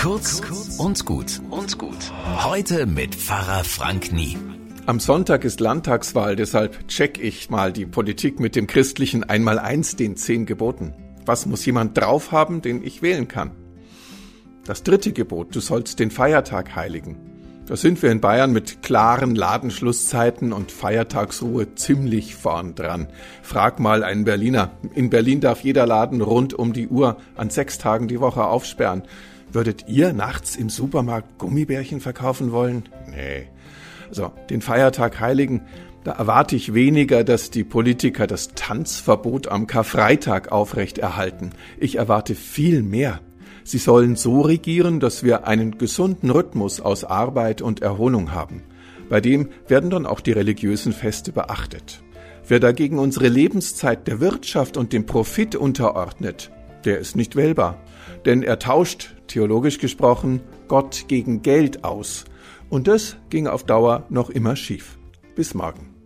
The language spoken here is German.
Kurz und gut und gut. Heute mit Pfarrer Frank Nie. Am Sonntag ist Landtagswahl, deshalb check ich mal die Politik mit dem christlichen Einmaleins, den zehn Geboten. Was muss jemand drauf haben, den ich wählen kann? Das dritte Gebot, du sollst den Feiertag heiligen. Da sind wir in Bayern mit klaren Ladenschlusszeiten und Feiertagsruhe ziemlich vorn dran. Frag mal einen Berliner. In Berlin darf jeder Laden rund um die Uhr an sechs Tagen die Woche aufsperren. Würdet ihr nachts im Supermarkt Gummibärchen verkaufen wollen? Nee. So, den Feiertag Heiligen, da erwarte ich weniger, dass die Politiker das Tanzverbot am Karfreitag aufrechterhalten. Ich erwarte viel mehr. Sie sollen so regieren, dass wir einen gesunden Rhythmus aus Arbeit und Erholung haben. Bei dem werden dann auch die religiösen Feste beachtet. Wer dagegen unsere Lebenszeit der Wirtschaft und dem Profit unterordnet, der ist nicht wählbar. Denn er tauscht, theologisch gesprochen, Gott gegen Geld aus. Und das ging auf Dauer noch immer schief. Bis morgen.